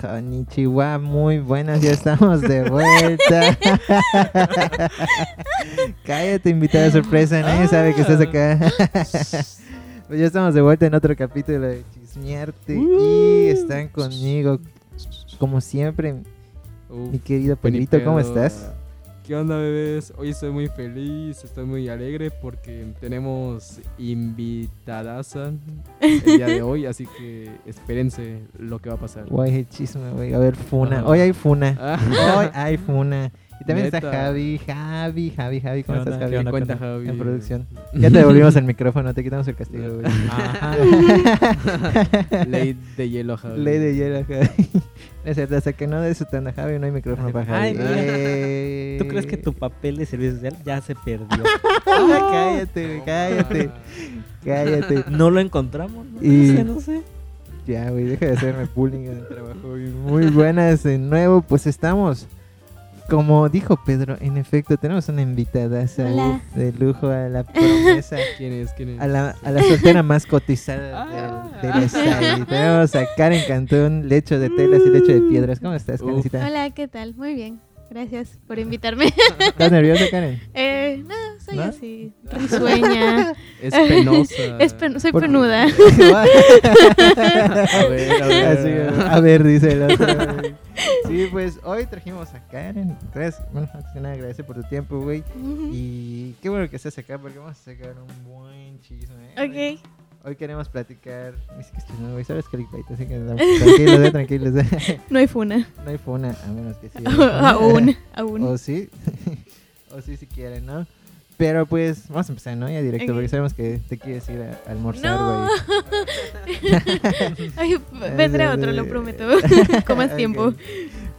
Konnichiwa, muy buenas, ya estamos de vuelta. Cállate, invitada sorpresa, nadie sabe que estás acá. pues ya estamos de vuelta en otro capítulo de Chismearte y están conmigo, como siempre, Uf, mi querido Pedrito, ¿cómo estás? ¿Qué onda, bebés? Hoy estoy muy feliz, estoy muy alegre porque tenemos invitadas el día de hoy, así que espérense lo que va a pasar. Guay, el chisme, güey. A ver, Funa. Hoy hay Funa. Ah, Hoy hay Funa. Y también está. Javi, Javi, Javi, Javi. ¿Cómo ¿Qué estás? Javi? ¿Qué onda? cuenta, ¿Qué Javi? En producción. Ya te devolvimos el micrófono, te quitamos el castigo, güey. Ajá. Ley de hielo, Javi. Ley de hielo, Javi. No es cierto, hasta que no des su tanda, Javi, no hay micrófono para Javi. Ay. Eh. ¿Tú crees que tu papel de servicio social ya se perdió? Ah, cállate, güey, cállate. Cállate. No lo encontramos, no, Y- sé, no sé. Ya, güey, deja de hacerme bullying en el trabajo. güey. Muy buenas de nuevo, pues estamos. Como dijo Pedro, en efecto, tenemos una invitada de lujo a la promesa. ¿Quién es? ¿Quién es? A la, a la soltera más cotizada Ah. del, del estado. Y Tenemos a Karen Cantón, lecho de telas y lecho de piedras. ¿Cómo estás. Karencita? Hola, ¿qué tal? Muy bien. Gracias por invitarme. ¿Estás nerviosa, Karen? eh, no, soy ¿No? así, risueña. Es penosa. Es pen- soy Por- penuda. A ver, a ver. Así, a ver, dice güey. Sí, pues hoy trajimos a Karen. Gracias, bueno, antes que nada, agradece por tu tiempo, güey. Y qué bueno que estés acá porque vamos a sacar un buen chisme. güey. ok. Hoy queremos platicar. Que. Sabes clickbait, así que no, tranquilos, eh, tranquilos. eh. No hay funa. No hay funa, a menos que sí. aún, aún. O sí. o sí, si quieren, ¿no? Pero pues, vamos a empezar, ¿no? Ya directo, Ok. porque sabemos que te quieres ir a, a almorzar, No. güey. Ay, vendré otro, lo prometo. Con más Ok. tiempo.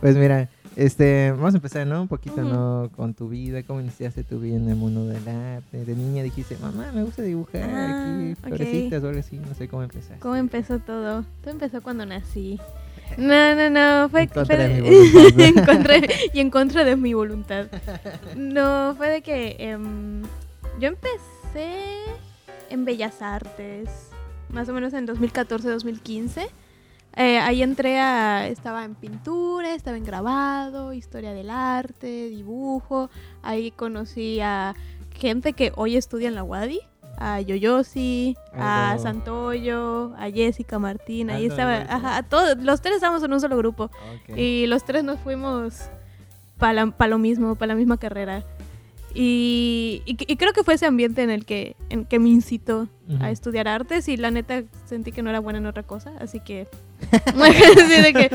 Pues mira, este, vamos a empezar, ¿no? Un poquito. ¿no? Con tu vida, cómo iniciaste tu vida en el mundo del arte. De niña dijiste, mamá, me gusta dibujar Ah, aquí, florecitas o algo así, no sé cómo empezaste. ¿Cómo empezó todo? Todo empezó cuando nací. No, no, no. Fue, En contra fue de mi voluntad, ¿no? en contra- y en contra de mi voluntad. No, fue de que em, yo empecé en Bellas Artes, más o menos en 2014-2015. Eh, ahí entré a. Estaba en pintura, estaba en grabado, historia del arte, dibujo. Ahí conocí a gente que hoy estudia en la UADI. A Yoyosi, a Aldo. Santoyo, a Jessica Martín. Ahí Aldo, estaba. Aldo. Ajá, a todos, los tres estábamos en un solo grupo. Ok. Y los tres nos fuimos para lo mismo, para la misma carrera. Y, y- y creo que fue ese ambiente en el que, en que me incitó Ujú. a estudiar artes y la neta sentí que no era buena en otra cosa, así que... de que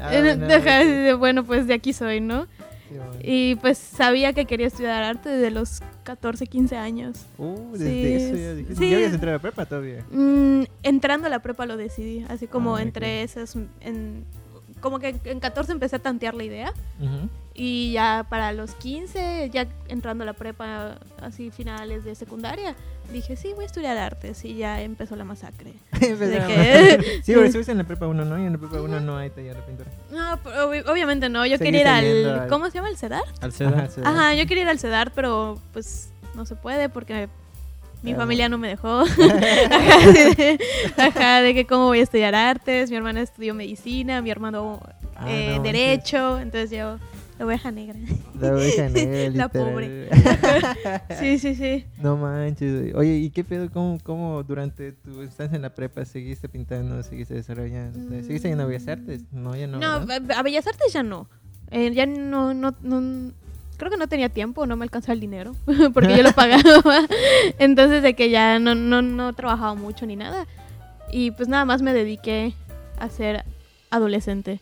Ah, bueno, Ajá, así ok. de, bueno, pues de aquí soy, ¿no? Sí, bueno. Y pues sabía que quería estudiar arte desde los 14, 15 años. Uh, desde sí, eso ya dijiste. sí. ¿Ya habías entrado a la prepa todavía? Mm, entrando a la prepa lo decidí, así como Ah, entre esas... En, como que en 14 empecé a tantear la idea. Y ya para los 15, ya entrando a la prepa, así finales de secundaria, dije, sí, voy a estudiar artes. Y ya empezó la masacre. Empezamos. que- Sí, porque estuviste en la prepa 1, ¿no? Y en la prepa 1 no hay taller de pintura. No, pero obvi- obviamente no. Yo Seguiste quería ir al... al- ¿Cómo se llama? ¿El CEDAR? Al Ajá, CEDAR. sí. Ajá, yo quería ir al CEDAR, pero pues no se puede porque mi familia no me dejó. Ajá, de, ajá, de que cómo voy a estudiar artes. Mi hermana estudió medicina, mi hermano Ah, eh, no, derecho. Entonces yo, la oveja negra. La oveja negra, La pobre. sí, sí, sí. No manches. Oye, ¿y qué pedo? ¿Cómo, ¿Cómo durante tu estancia en la prepa seguiste pintando, seguiste desarrollando? Mm. ¿Seguiste yendo a Bellas Artes? No, ya no. No, ¿verdad? a Bellas Artes ya no. Eh, ya no, no, no- creo que no tenía tiempo, no me alcanzaba el dinero, porque yo lo pagaba. Entonces de que ya no, no, no trabajaba mucho ni nada. Y pues nada más me dediqué a ser adolescente.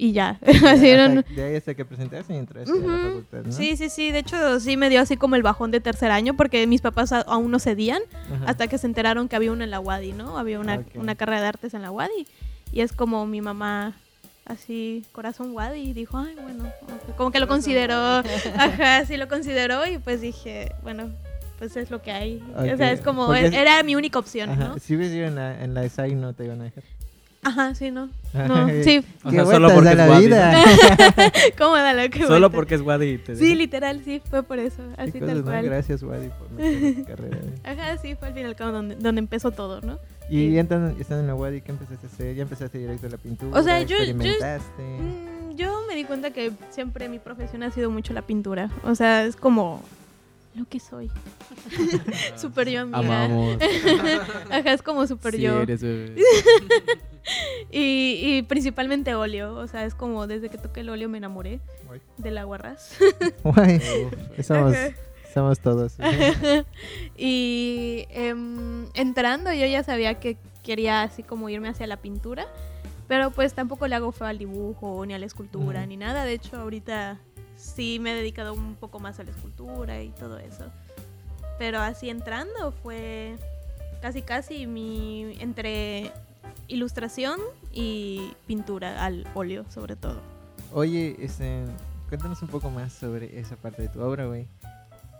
Y ya. Hasta- de ahí hasta que presentaste y entraste a Ujú. la facultad, ¿no? Sí, sí, sí. De hecho, sí me dio así como el bajón de tercer año porque mis papás aún no cedían Ajá. hasta que se enteraron que había una en la UADI, ¿no? Había una, Ok. una carrera de artes en la UADI. Y es como mi mamá, así, corazón UADI, y dijo, ay, bueno, ok". como que lo consideró, Wadi. ajá, sí lo consideró y pues dije, bueno, pues es lo que hay. O sea, es como, es- era mi única opción, Ajá. ¿no? Si hubiese ido en la, en la ESAI no te iban a dejar. Ajá, sí, ¿no? No, sí, O sea, solo porque es la Wadi, vida. ¿cómo da la que Solo vuelta? porque es Wadi. Te Sí, literal, sí, fue por eso, así cosas, tal ¿no? cual. Gracias, Wadi, por tu carrera. eh. Ajá, sí, fue al fin y al cabo donde, donde empezó todo, ¿no? Y ya estando en la UAD, ¿y ¿qué empezaste a hacer? ¿Ya empezaste directo a la pintura? O sea, yo- yo- experimentaste? Mm, Yo me di cuenta que siempre mi profesión ha sido mucho la pintura. O sea, es como lo que soy. Super yo, amiga. Amamos. Ajá, es como super Sí, yo. eres bebé. Y, y principalmente óleo. O sea, es como desde que toqué el óleo me enamoré Guay. del aguarrás. Guay, somos, Ajá. somos todos. y em, entrando yo ya sabía que quería así como irme hacia la pintura, pero pues tampoco le hago feo al dibujo ni a la escultura ni nada. De hecho, ahorita sí me he dedicado un poco más a la escultura y todo eso. Pero así entrando fue casi casi mi entre ilustración y pintura al óleo sobre todo. Oye, este, cuéntanos un poco más sobre esa parte de tu obra, güey.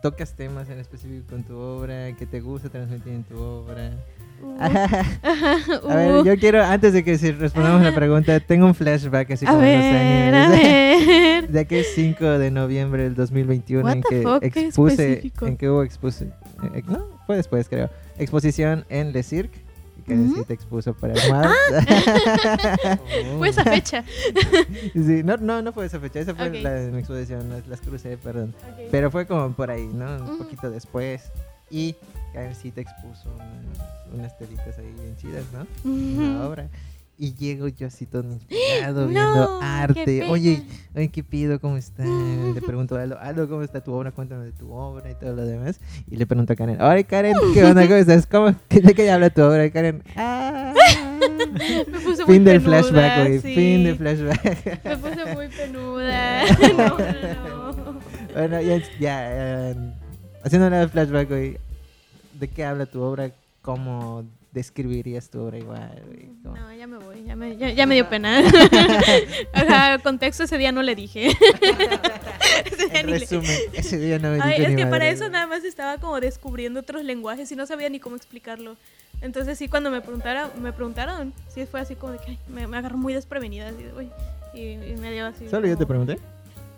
¿Tocas temas en específico con tu obra? ¿Qué te gusta transmitir en tu obra? Uh, A ver, uh. yo quiero, antes de que respondamos la pregunta, tengo un flashback así como en ver, a animes. ver. De aquel 5 de noviembre del 2021 What en que fuck, expuse, en que hubo expuse, eh, no, fue después creo, exposición en Le Cirque, Ujú. sí te expuso para Smart. Fue esa fecha. sí, no, no, no fue esa fecha, esa fue la de mi exposición, las, las crucé, perdón. Pero fue como por ahí, ¿no? Un poquito después. Y Karen sí te expuso unas, unas telitas ahí bien chidas, ¿no? Una Ujú. obra. Y llego yo así todo inspirado, No, viendo arte. Oye, oye, ¿qué pido? ¿Cómo está? Le pregunto a Aldo, Aldo, ¿cómo está tu obra? Cuéntame de tu obra y todo lo demás. Y le pregunto a Karen, oye, Karen, ¿qué onda? ¿Cómo estás? ¿Cómo? ¿De qué habla tu obra? Karen, ah. Me puse muy fin del penuda, flashback, güey. sí. Fin del flashback. Me puse muy penuda. No, no, no. bueno, ya, ya eh, haciendo el flashback, güey. ¿De qué habla tu obra? ¿Cómo describirías tu obra igual, güey? ¿Cómo? No, ya me voy, ya me, ya, ya me dio pena. Ajá, contexto ese día no le dije. Ese día En le- resumen, ese día no me Ay, es que para madre, eso güey. nada más estaba como descubriendo otros lenguajes y no sabía ni cómo explicarlo. Entonces sí, cuando me preguntara, me preguntaron, sí fue así como de que ay, me, me agarró muy desprevenida. Así de, uy, y, y me dio así. ¿Solo yo te como- pregunté?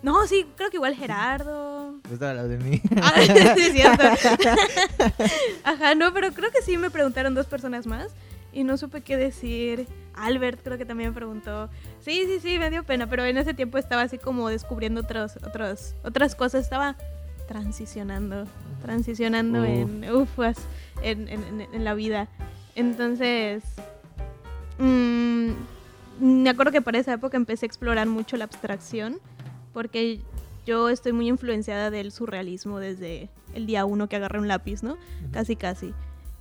No, sí, creo que igual Gerardo. Pues estaba hablando de mí. Ah, sí, es cierto. Ajá, no, pero creo que sí me preguntaron dos personas más y no supe qué decir. Albert creo que también me preguntó. Sí, sí, sí, me dio pena, pero en ese tiempo estaba así como descubriendo otros, otros, otras cosas. Estaba transicionando, transicionando Uf. en, ufas, en, en, en- en la vida. Entonces, mm, me acuerdo que para esa época empecé a explorar mucho la abstracción, porque yo estoy muy influenciada del surrealismo desde el día uno que agarré un lápiz, ¿no? Casi, casi.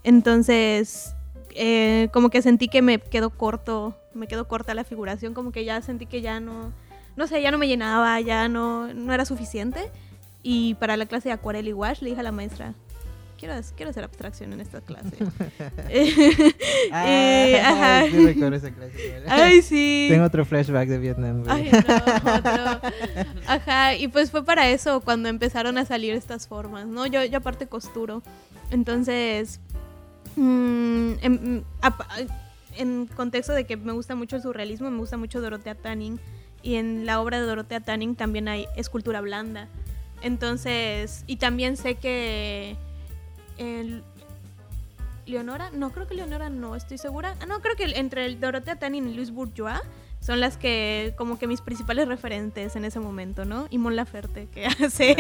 Entonces, eh, como que sentí que me quedó corto, me quedó corta la figuración, como que ya sentí que ya no, no sé, ya no me llenaba, ya no, no era suficiente. Y para la clase de acuarela y wash le dije a la maestra, quiero, quiero hacer abstracción en esta clase. Eh, Ah, ajá. sí recuerdo esa clase. güey. Ay, sí. Tengo otro flashback de Vietnam. Ay, no, otro. Ajá, y pues fue para eso cuando empezaron a salir estas formas, ¿no? Yo, yo aparte costuro. Entonces, mm, en, apa- en contexto de que me gusta mucho el surrealismo, me gusta mucho Dorotea Tanning. Y en la obra de Dorotea Tanning también hay escultura blanda. Entonces, y también sé que el, Leonora, no, creo que Leonora no, estoy segura. Ah, no, creo que entre el Dorotea Tanning y Luis Bourgeois son las que, como que mis principales referentes en ese momento, ¿no? Y Mon Laferte, que hace,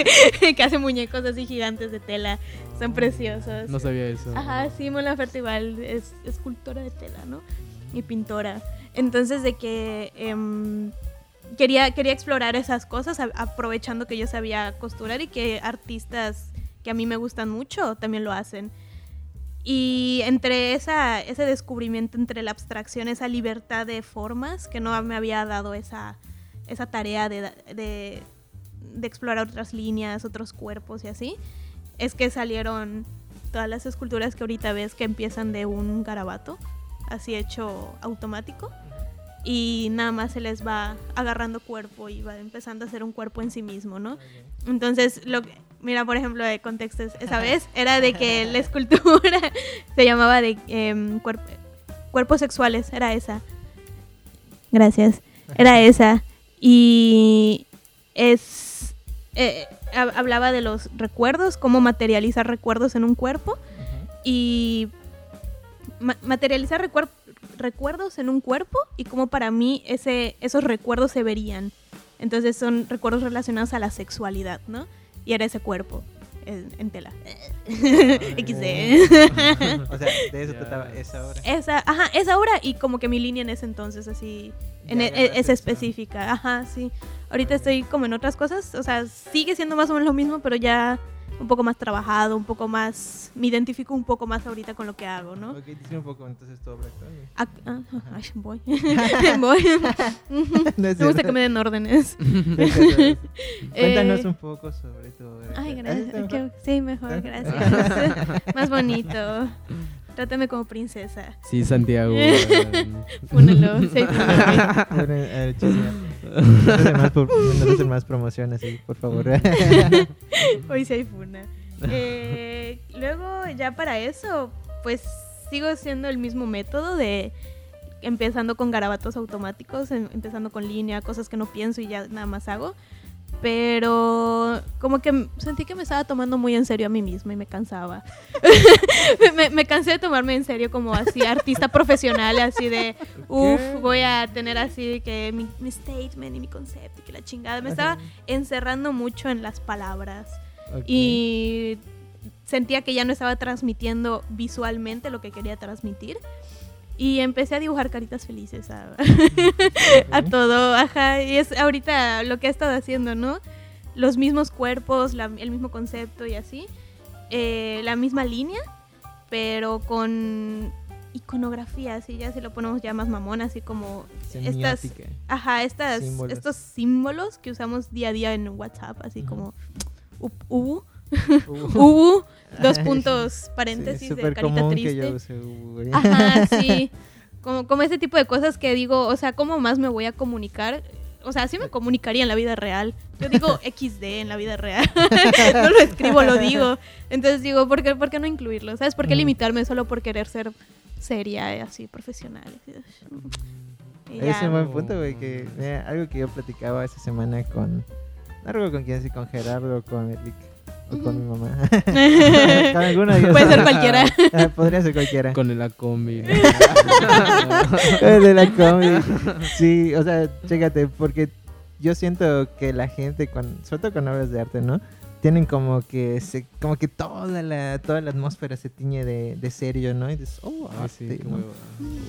que hace muñecos así gigantes de tela, son preciosos. No sabía eso. Ajá, sí, Mon Laferte igual es escultora de tela, ¿no? Y pintora. Entonces, de que em, quería, quería explorar esas cosas, aprovechando que yo sabía costurar y que artistas que a mí me gustan mucho también lo hacen. Y entre esa, ese descubrimiento, entre la abstracción, esa libertad de formas, que no me había dado esa, esa tarea de, de, de explorar otras líneas, otros cuerpos y así, es que salieron todas las esculturas que ahorita ves que empiezan de un garabato, así hecho automático, y nada más se les va agarrando cuerpo y va empezando a hacer un cuerpo en sí mismo, ¿no? Entonces, lo que, mira, por ejemplo, de contexto, es- esa vez era de que la escultura se llamaba de cuerp- cuerpos sexuales, era esa. Gracias. Era esa. Y es. eh, hab- hablaba de los recuerdos, cómo materializar recuerdos en un cuerpo. Y ma- materializar recuer- recuerdos en un cuerpo y cómo para mí ese, esos recuerdos se verían. Entonces son recuerdos relacionados a la sexualidad, ¿no? Y era ese cuerpo en, en tela. XD. O sea, de eso trataba esa hora. esa, ajá, esa hora y como que mi línea en ese entonces, así, en e- agarraste es específica, ajá, sí. Ahorita estoy como en otras cosas, o sea, sigue siendo más o menos lo mismo, pero ya un poco más trabajado, un poco más, me identifico un poco más ahorita con lo que hago, ¿no? Ok, dice un poco entonces tu obra actual. ah, ay, voy. Me gusta que me den órdenes. Cuéntanos Eh, un poco sobre tu obra. Ay, gracias. Ah, sí, mejor, gracias. Más bonito. Trátame como princesa. Sí, Santiago. Fúnalo. Sí, No hacen más, no hacen más promociones, sí, por favor. Hoy sí hay funa. Eh, luego, ya para eso, pues sigo siendo el mismo método de empezando con garabatos automáticos, em- empezando con línea, cosas que no pienso y ya nada más hago. Pero como que sentí que me estaba tomando muy en serio a mí misma y me cansaba. me, me- me cansé de tomarme en serio como así artista profesional, así de, uff, voy a tener así que mi, mi statement y mi concepto y que la chingada. Me estaba encerrando mucho en las palabras Ok. y sentía que ya no estaba transmitiendo visualmente lo que quería transmitir. Y empecé a dibujar caritas felices a, a todo, ajá. Y es ahorita lo que he estado haciendo, ¿no? Los mismos cuerpos, la- el mismo concepto y así. Eh, la misma línea, pero con iconografía, así ya si lo ponemos ya más mamón, así como estas, ajá, estas, Símbolos. estos símbolos que usamos día a día en WhatsApp, así como up- ubu, ubu, dos puntos sí, paréntesis de carita triste. use. Ajá, sí. Como, como ese tipo de cosas que digo, o sea, ¿cómo más me voy a comunicar? O sea, sí me comunicaría en la vida real. Yo digo XD en la vida real. no lo escribo, lo digo. Entonces digo, ¿por qué, por qué no incluirlo? ¿Sabes? ¿Por qué Mm. limitarme solo por querer ser seria, eh, así, profesional? Y Es un buen punto, güey, que mira, algo que yo platicaba esa semana con... No recuerdo con quién, si con Gerardo o con Eric o con mi mamá. con alguno de ellos. Puede ser cualquiera. Ah, Podría ser cualquiera. Con el acombi. El de la comedy. Sí, o sea, chécate, porque yo siento que la gente, cuando, sobre todo con obras de arte, ¿no? Tienen como que se, como que toda la, toda la atmósfera se tiñe de, de serio, ¿no? Y dices, oh, Ah, sí, arte, ¿no?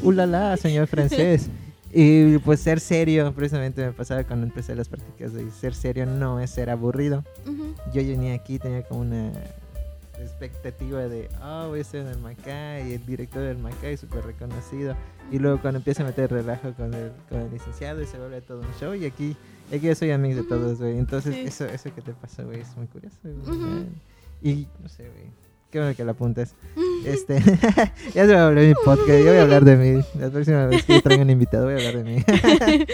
Ulala, señor francés. Y pues ser serio, precisamente me pasaba cuando empecé las prácticas de ser serio no es ser aburrido. Yo venía aquí, tenía como una expectativa de, oh, voy a estar en el Macay, y el director del Macay es súper reconocido. Y luego cuando empieza a meter relajo con el, con el licenciado y se vuelve todo un show, y aquí, aquí yo soy amigo de todos, güey. Entonces, Sí. eso, eso que te pasa, güey, es muy curioso. Y, no sé, güey. Qué bueno que lo apuntes. Este, ya se va a hablar mi podcast, yo voy a hablar de mí. La próxima vez que traiga un invitado voy a hablar de mí.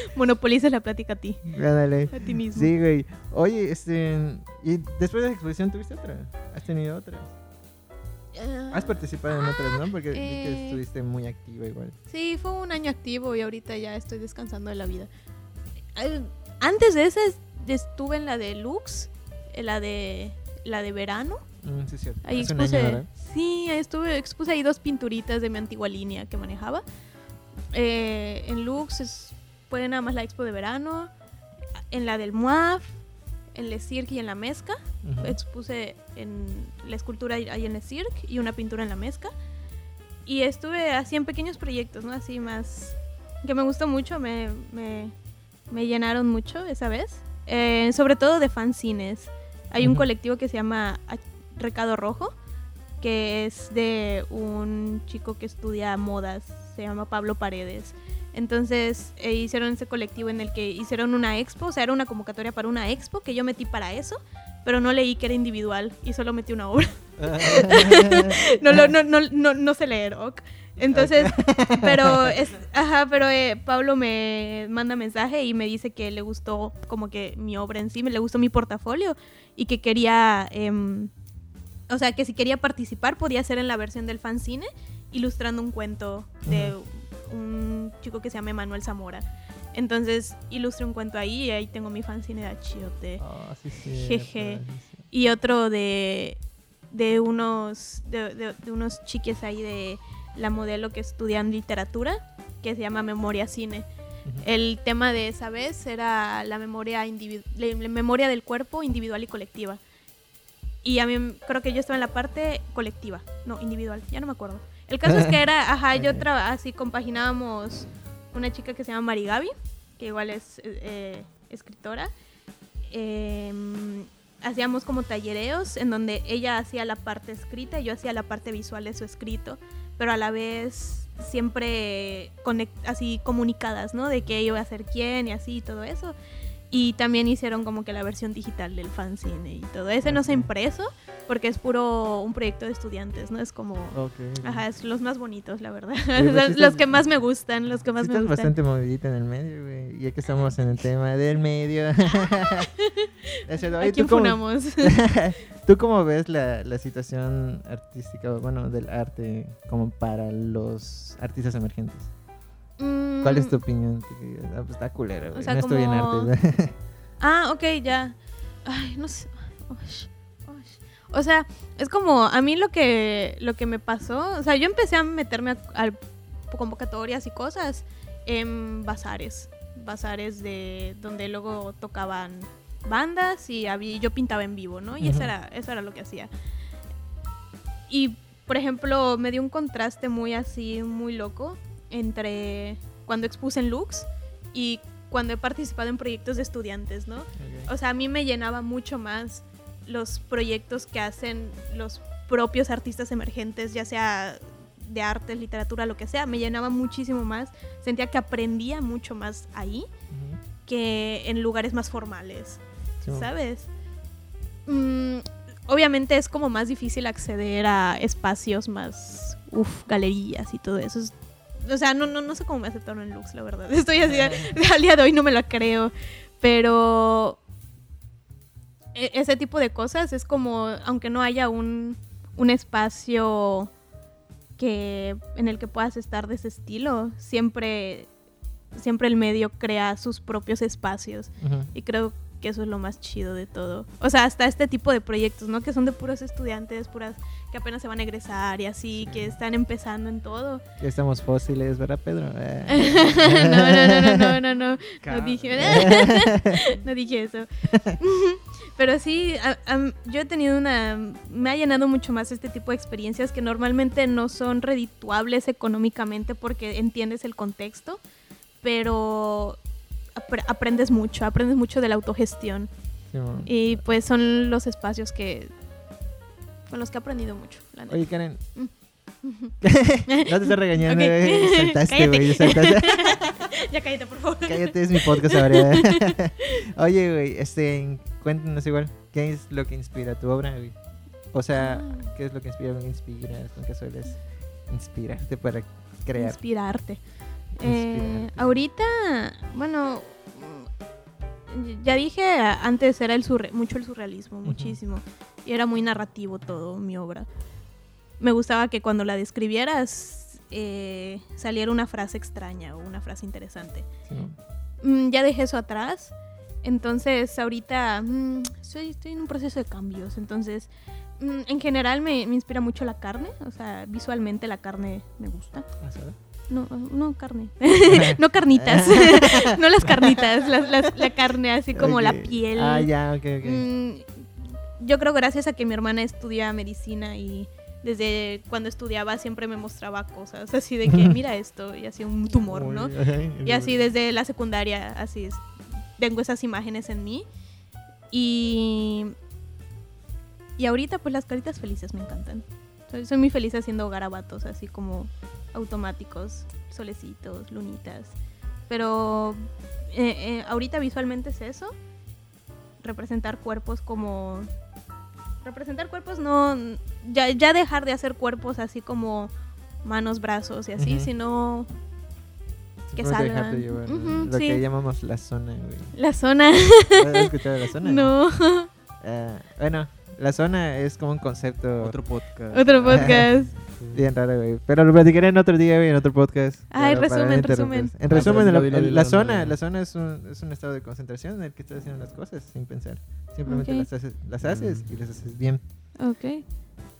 Monopolizas la plática a ti, a ti mismo. Sí, güey. Oye, este. ¿Y después de la exposición tuviste otra? ¿Has tenido otra? Ah, Has participado en otras, ¿no? Porque vi que eh. estuviste muy activa igual. Sí, fue un año activo y ahorita ya estoy descansando de la vida. Antes de ese estuve en la de Lux, en la de la de verano. Mm, sí, cierto. Ahí Hace un expuse, año, ¿verdad? sí, estuve, expuse ahí dos pinturitas de mi antigua línea que manejaba. Eh, en Lux es- fue nada más la expo de verano. En la del MUAF, en Le Cirque y en la Mezca. Ujú. Expuse en la escultura ahí en el Cirque y una pintura en la Mezca. Y estuve así en pequeños proyectos, ¿no? Así más... que me gustó mucho, me, me, me llenaron mucho esa vez. Eh, sobre todo de fanzines. Hay un Ujú. colectivo que se llama Recado Rojo, que es de un chico que estudia modas, se llama Pablo Paredes. Entonces eh, hicieron ese colectivo en el que hicieron una expo, o sea, era una convocatoria para una expo que yo metí para eso, pero no leí que era individual y solo metí una obra. no, lo- no, no, no, no sé leer, ok. Entonces, pero es, ajá, pero eh, Pablo me manda mensaje y me dice que le gustó como que mi obra en sí, me le gustó mi portafolio y que quería, em, o sea, que si quería participar podía ser en la versión del fanzine ilustrando un cuento de un chico que se llama Emanuel Zamora. Entonces ilustré un cuento ahí y ahí tengo mi fanzine de achiote Oh, sí, sí. Jeje. sí, y otro de, de unos de, de- de unos chiques ahí de la modelo que estudian literatura, que se llama Memoria Cine. Ujú. El tema de esa vez era la memoria, la memoria del cuerpo individual y colectiva. Y a mí creo que yo estaba en la parte colectiva, no, individual, ya no me acuerdo. El caso es que era, ajá, yo traba- así compaginábamos una chica que se llama Marigaby, que igual es eh, eh, escritora. Em, hacíamos como tallereos en donde ella hacía la parte escrita y yo hacía la parte visual de su escrito, pero a la vez siempre conect- así comunicadas, ¿no? De que iba a ser quién y así y todo eso. Y también hicieron como que la versión digital del fanzine y todo. Ese no se impreso porque es puro un proyecto de estudiantes, ¿no? Es como... Ok. Ajá, es los más bonitos, la verdad. pues los, los que más me gustan, los que más Sí me estás gustan. bastante movidita en el medio, güey. Ya que estamos en el tema del medio. ¿A quién ¿tú cómo-? ¿Tú cómo ves la, la situación artística, bueno, del arte como para los artistas emergentes? ¿Cuál es tu Mm, opinión? Que digas, "Ah, pues está güey. sea, no estoy en como- arte. güey". Ah, ok, ya. Ay, no sé. O sea, es como a mí lo que lo que me pasó, o sea, yo empecé a meterme a, a convocatorias y cosas en bazares, bazares de donde luego tocaban bandas y había, yo pintaba en vivo, ¿no? Y eso era eso era lo que hacía. Y por ejemplo, me dio un contraste muy así, muy loco entre cuando expuse en Lux y cuando he participado en proyectos de estudiantes, ¿no? O sea, a mí me llenaba mucho más los proyectos que hacen los propios artistas emergentes, ya sea de arte, literatura, lo que sea, me llenaba muchísimo más. Sentía que aprendía mucho más ahí que en lugares más formales, Sí, ¿sabes? Mm, obviamente es como más difícil acceder a espacios más, uff, galerías y todo eso. Es- O sea, no, no, no sé cómo me aceptaron en Lux, la verdad. Estoy así, al día de hoy no me lo creo. Pero e- ese tipo de cosas es como, aunque no haya un, un espacio que en el que puedas estar de ese estilo, siempre, siempre el medio crea sus propios espacios. Y creo que eso es lo más chido de todo. O sea, hasta este tipo de proyectos, ¿no? Que son de puros estudiantes, puras que apenas se van a egresar y así, que están empezando en todo. Ya estamos fósiles, ¿verdad, Pedro? Eh. no, no, no, no, no, no, no. No Ca- dije, no dije eso. Pero sí, a- a- yo he tenido una... Me ha llenado mucho más este tipo de experiencias que normalmente no son redituables económicamente porque entiendes el contexto, pero aprendes mucho, aprendes mucho de la autogestión. Sí. Y pues son los espacios que... con los que he aprendido mucho. la neta. Oye, Karen. Mm. no te estoy regañando, Ok. güey. Saltaste, güey. Ya cállate, por favor. Cállate, es mi podcast ahora. Oye, güey, este, cuéntanos igual, ¿qué es lo que inspira tu obra, güey? O sea, Ah. ¿qué es lo que inspira, con qué inspiras, con qué sueles inspirarte para crear? Inspirarte. Eh, ahorita, bueno, ya dije, antes era el surre- mucho el surrealismo, muchísimo. Y era muy narrativo todo mi obra. Me gustaba que cuando la describieras eh, saliera una frase extraña o una frase interesante. Sí. Mm, ya dejé eso atrás. Entonces, ahorita mm, estoy, estoy en un proceso de cambios. Entonces, mm, en general me, me inspira mucho la carne. O sea, visualmente la carne me gusta. ¿Asada? No, no carne. no carnitas. no las carnitas. las- las- la carne así como la piel. Ah, ya, ok, ok. Mm, yo creo gracias a que mi hermana estudia medicina y desde cuando estudiaba siempre me mostraba cosas así de que mira esto y así un tumor, ¿no? Y así desde la secundaria, así es, tengo esas imágenes en mí. Y, y ahorita pues las caritas felices me encantan. Soy, soy muy feliz haciendo garabatos así como automáticos, solecitos, lunitas. Pero eh, eh, ahorita visualmente es eso. Representar cuerpos como... Representar cuerpos no... Ya, ya dejar de hacer cuerpos así como manos, brazos y así, sino que salgan. Lo sí. que llamamos la zona, güey. la zona. ¿Has escuchado la zona? no. Ah, bueno, la zona es como un concepto Otro podcast. Otro podcast. bien raro, güey. Pero lo platicaré en otro día, güey, en otro podcast. Pero para resumen, resumen. En Ah, resumen, la, zona, la zona es un, es un estado de concentración en el que estás haciendo las cosas sin pensar. Simplemente Ok. las haces, las haces y las haces bien. Ok.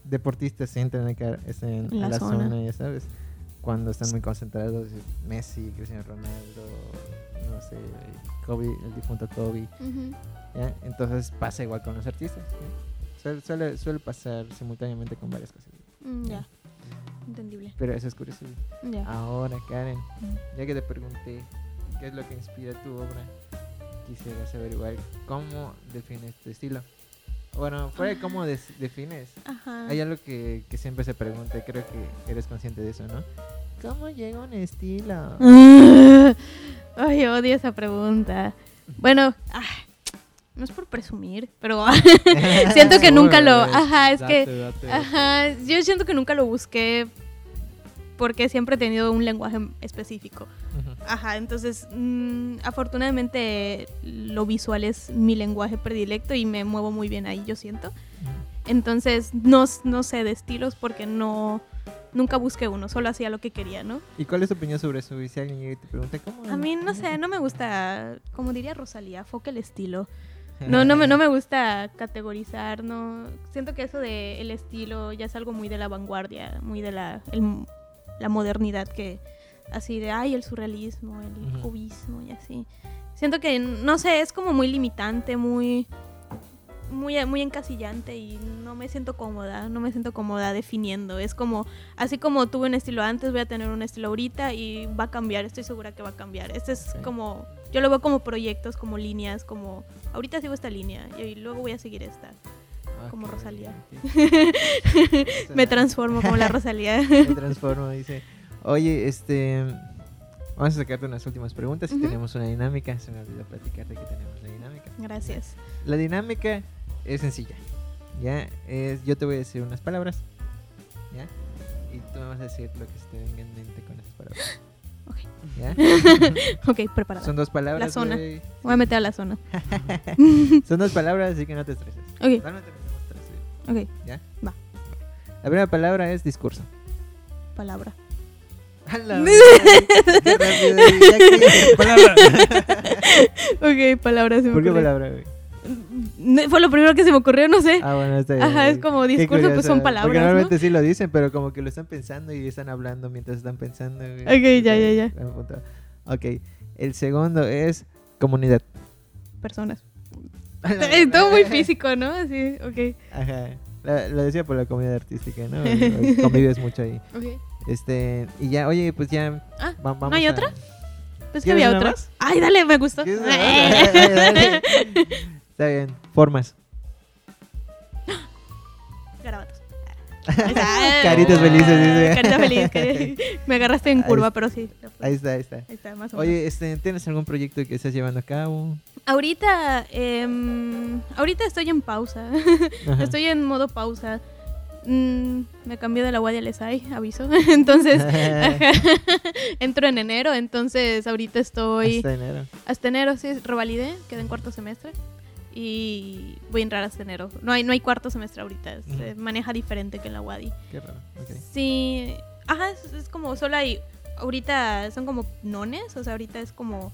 Deportistas se entran acá en, En a la la zona. zona. ya sabes. cuando están muy concentrados, Messi, Cristiano Ronaldo, no sé, Kobe, el difunto Kobe, Ujú. ¿ya? Entonces pasa igual con los artistas, ¿ya? Suele, suele, suele pasar simultáneamente con varias cosas. Mm, ya. Entendible. Pero eso es curioso. Ya. Ahora, Karen, Mm. ya que te pregunté qué es lo que inspira tu obra, quisiera saber igual cómo defines tu estilo. Bueno, fuera de cómo defines, Ajá. hay algo que, que siempre se pregunta y creo que eres consciente de eso, ¿no? ¿Cómo llega un estilo? Ay, odio esa pregunta. Bueno, ah, no es por presumir, pero siento que nunca lo. Ajá, es date, que. date, date. Ajá, yo siento que nunca lo busqué porque siempre he tenido un lenguaje específico. Ajá, entonces, mm, afortunadamente lo visual es mi lenguaje predilecto y me muevo muy bien ahí, yo siento. Entonces, no, no sé de estilos porque no. Nunca busqué uno, solo hacía lo que quería, ¿no? ¿Y cuál es tu opinión sobre eso? Y si alguien te pregunta, ¿cómo? A mí, no sé, no me gusta, como diría Rosalía, foca el estilo. No, no me, no me gusta categorizar, no. Siento que eso de el estilo ya es algo muy de la vanguardia, muy de la, el- la modernidad que así de, ay, el surrealismo, el cubismo y así. Siento que, no sé, es como muy limitante, muy, muy, muy encasillante y no me siento cómoda, no me siento cómoda definiendo. Es como, así como tuve un estilo antes, voy a tener un estilo ahorita y va a cambiar, estoy segura que va a cambiar. Este es como, yo lo veo como proyectos, como líneas, como, ahorita sigo esta línea y luego voy a seguir esta. como Ok, Rosalía. Me transformo como la Rosalía. Me transformo, dice. Oye, este. Vamos a sacarte unas últimas preguntas y tenemos una dinámica. Se me olvidó platicarte que tenemos la dinámica. Gracias. La dinámica es sencilla. ¿Ya? Es, yo te voy a decir unas palabras. ¿Ya? Y tú me vas a decir lo que se te venga en mente con esas palabras. Ok. ¿Ya? Ok, preparada. Son dos palabras. La zona. Voy a meter a la zona. Son dos palabras, así que no te estreses. Ok, ok. ¿Ya? Va. La primera palabra es discurso. Palabra. ¡A la madre! ¡Qué rápido! ya que- Ok, palabra. Se me ¿Por qué palabra, güey? Fue lo primero que se me ocurrió, no sé. Ah, bueno, está bien. Ajá, es como discurso, pues son Porque palabras, ¿no? normalmente sí lo dicen, pero como que lo están pensando y están hablando mientras están pensando. Ok, ya, ya, ya. Ok, el segundo es comunidad. Personas. Es todo muy físico, ¿no? Así, ok. Ajá. Lo decía por la comunidad artística, ¿no? Convives mucho ahí. Ok. Este, y ya, oye, pues ya Ah, va- vamos hay a- otra? Pues que ¿Quieres había otra. más? Ay, dale, me gustó. Ay, dale. Está bien, formas. Garabatos. Caritas felices, dice. Carita feliz. cari- Me agarraste en Ahí curva, pero sí. Ahí está, ahí está. Ahí está, más o menos. Oye, este, ¿tienes algún proyecto que estés llevando a cabo? Ahorita, em, ahorita estoy en pausa. Ajá. Estoy en modo pausa. Mm, me cambié de la UAD al aviso. Entonces, ajá, entro en enero. Entonces, ahorita estoy Hasta enero. hasta enero, sí, revalidé, quedé en cuarto semestre. Y voy a entrar hasta enero. No hay, no hay cuarto semestre ahorita, se Ujú. maneja diferente que en la UADI. Qué raro. ok. Sí, ajá, es, es como solo hay, ahorita son como nones, o sea, ahorita es como,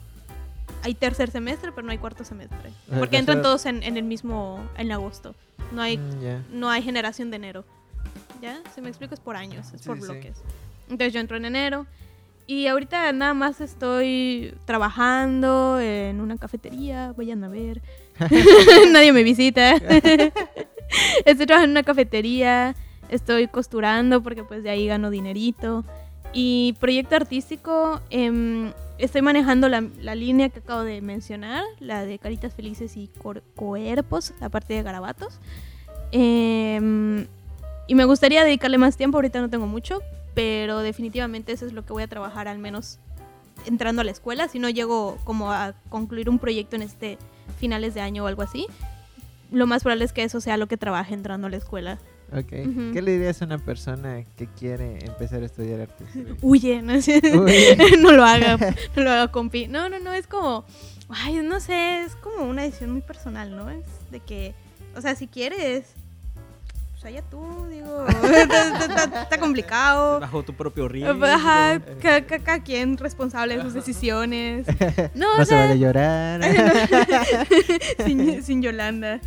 hay tercer semestre, pero no hay cuarto semestre. sea, Porque entran todos en, en el mismo, en agosto. No hay, Mm, ya. no hay generación de enero. ¿Ya? Si me explico, es por años, es Sí, por sí. bloques. Entonces yo entro en enero. Y ahorita nada más estoy trabajando en una cafetería, vayan a ver. Nadie me visita. estoy trabajando en una cafetería, estoy costurando porque pues de ahí gano dinerito. Y proyecto artístico, em, estoy manejando la, línea que acabo de mencionar, la de caritas felices y cuerpos, la parte de garabatos. Em, y me gustaría dedicarle más tiempo, ahorita no tengo mucho, pero definitivamente eso es lo que voy a trabajar al menos entrando a la escuela. Si no llego como a concluir un proyecto en este finales de año o algo así, lo más probable es que eso sea lo que trabaje entrando a la escuela. Ok. Ujú. ¿Qué le dirías a una persona que quiere empezar a estudiar arte? Huye, ¿no? Huye. no lo haga, no lo haga, compi. No, no, no, es como, ay, no sé, es como una decisión muy personal, ¿no? Es de que, o sea, si quieres, pues allá tú, digo, está, está- está- está complicado. Bajo tu propio ritmo. Ajá, ca- ca- cada quien responsable de sus decisiones. No, No o se vale llorar. sin, sin Yolanda.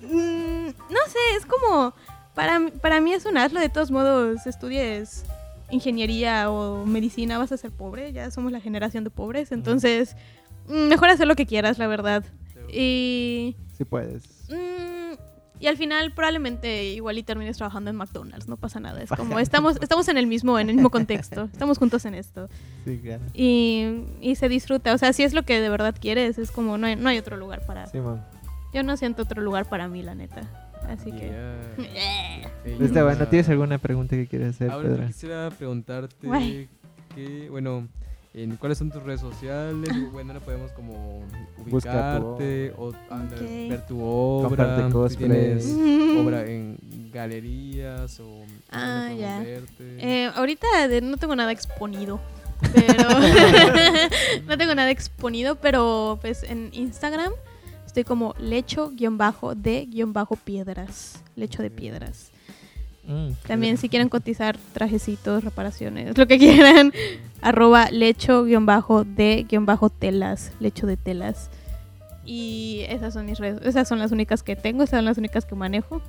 Mm, no sé, es como. Para, mí- para mí es un hazlo, de todos modos, estudies ingeniería o medicina vas a ser pobre, ya somos la generación de pobres, entonces mm, mejor hacer lo que quieras, la verdad. Y, Sí puedes. mm, y al final probablemente igual y termines trabajando en McDonald's, no pasa nada, es como estamos, estamos en el mismo, en el mismo contexto, estamos juntos en esto. Sí, claro. Y, y se disfruta, o sea, si es lo que de verdad quieres, es como no hay, no hay otro lugar para... Sí, man. Yo no siento otro lugar para mí, la neta. Así que... Yeah. Eh. Pues Está bueno. ¿Tienes alguna pregunta que quieres hacer, Ahora Pedro? quisiera preguntarte Guay. que, bueno, en cuáles son tus redes sociales, bueno, no podemos como ubicarte o anda, Ok. ver tu obra, si tienes obra en galerías o Ah, ya. verte. Eh, ahorita no tengo nada exponido. Pero no tengo nada exponido, pero pues en Instagram estoy como lecho-de-piedras. Lecho de piedras. Mm, También si quieren cotizar trajecitos, reparaciones, lo que quieran, arroba lecho-de-telas, lecho de telas. Y esas son mis redes, esas son las únicas que tengo, esas son las únicas que manejo.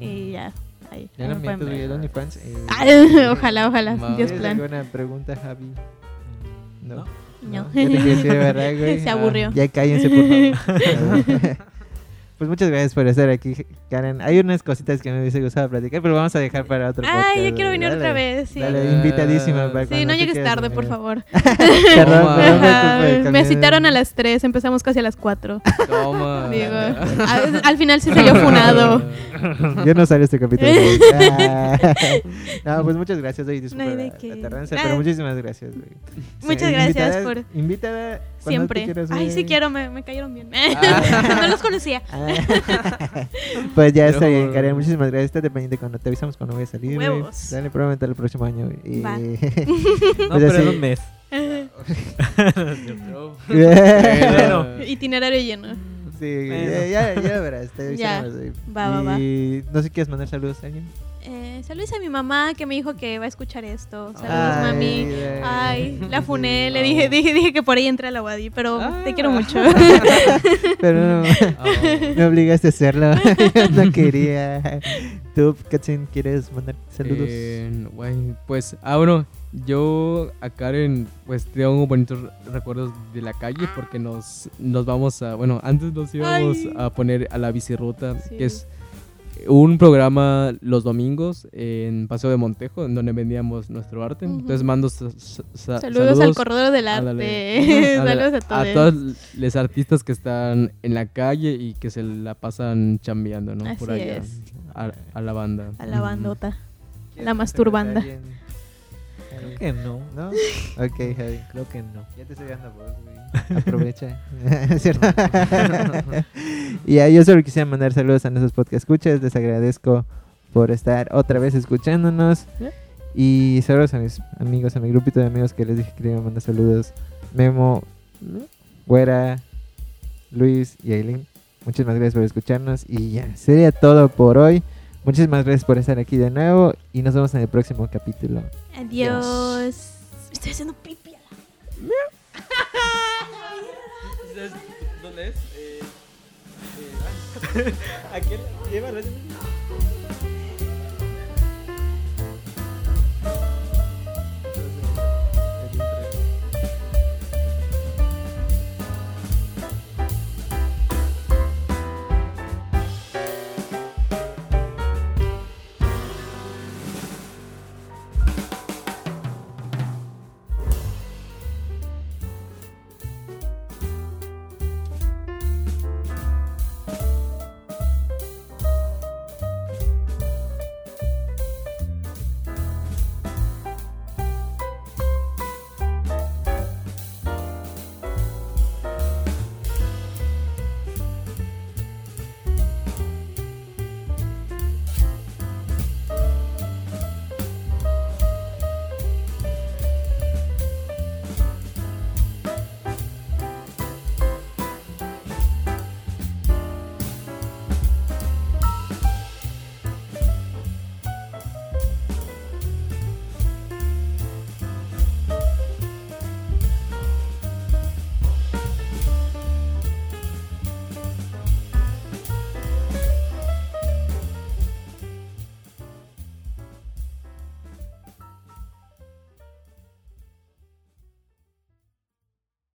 Y ya, ahí. Ya no OnlyFans. eh, Ah, ojalá, ojalá, Dios ¿Tienes plan. alguna pregunta, Javi? No. No. No. Ya te quieres decir, ¿verdad, güey? Se aburrió. Ya cállense, por favor. Pues muchas gracias por estar aquí, Karen. Hay unas cositas que me hubiese gustado platicar, pero vamos a dejar para otro podcast. Ay, yo quiero venir Dale, otra vez, sí. Dale, invitadísima. para Sí, no llegues tarde, por venir. favor. Perdón, perdón, por Me citaron a las 3, empezamos casi a las 4. Toma. Digo, al, al final sí salió funado. Yo no sale este capítulo. no, pues muchas gracias, güey. Disculpa No hay de la- qué. la tardanza, Ah. pero muchísimas gracias. Muchas Sí, gracias invitada- por- Invitada Siempre. Ay, sí quiero, me, me cayeron bien. Ah. no los conocía. Ah. pues ya está bien, Karen. Muchísimas gracias. Está dependiente cuando te avisamos cuando voy a salir. Huevos. Dale, probablemente el próximo año. Y... Va. No, Pues pero en un mes. Bueno. Itinerario lleno. Sí, Bueno. ya, ya, ya verás. Te Ya. Va, va, va. Y no sé si quieres mandar saludos a alguien. Eh, saludos a mi mamá que me dijo que va a escuchar esto. Saludos, Ay, mami. Ay, la funé, le dije, dije, dije que por ahí entra la Wadi, pero te quiero mucho. Pero no, Oh. me obligaste a hacerlo. Yo no quería. ¿Tú, Katzin, quieres mandar saludos? Eh, guay, pues, ah, bueno, yo a Karen, pues tengo bonitos recuerdos de la calle porque nos, nos vamos a, bueno, antes nos íbamos Ay. a poner a la bicirruta, Sí. que es un programa los domingos en Paseo de Montejo, en donde vendíamos nuestro arte. Entonces mando sa- sa- sa- saludos, al corredor del arte. Ándale, saludos a todos. A todos los artistas que están en la calle y que se la pasan chambeando, ¿no? Por allá. es. A, a la banda. A la bandota. ¿Quieres la masturbanda. A? Creo que no. ¿No? Ok, Javi. Creo que no. Ya te estoy dando voz, güey. Aprovecha. ¿Cierto? y ah, yo solo quisiera mandar saludos a nuestros podcast escuchas. Les agradezco por estar otra vez escuchándonos. Y saludos a mis amigos, a mi grupito de amigos que les dije que le iba a mandar saludos. Memo, Güera, Luis y Aileen. Muchísimas gracias por escucharnos. Y ya, sería todo por hoy. Muchísimas gracias por estar aquí de nuevo. Y nos vemos en el próximo capítulo. Adiós. Estoy haciendo pipi. ¿Dónde es? Eh, eh, ¿A quién? Llévalo.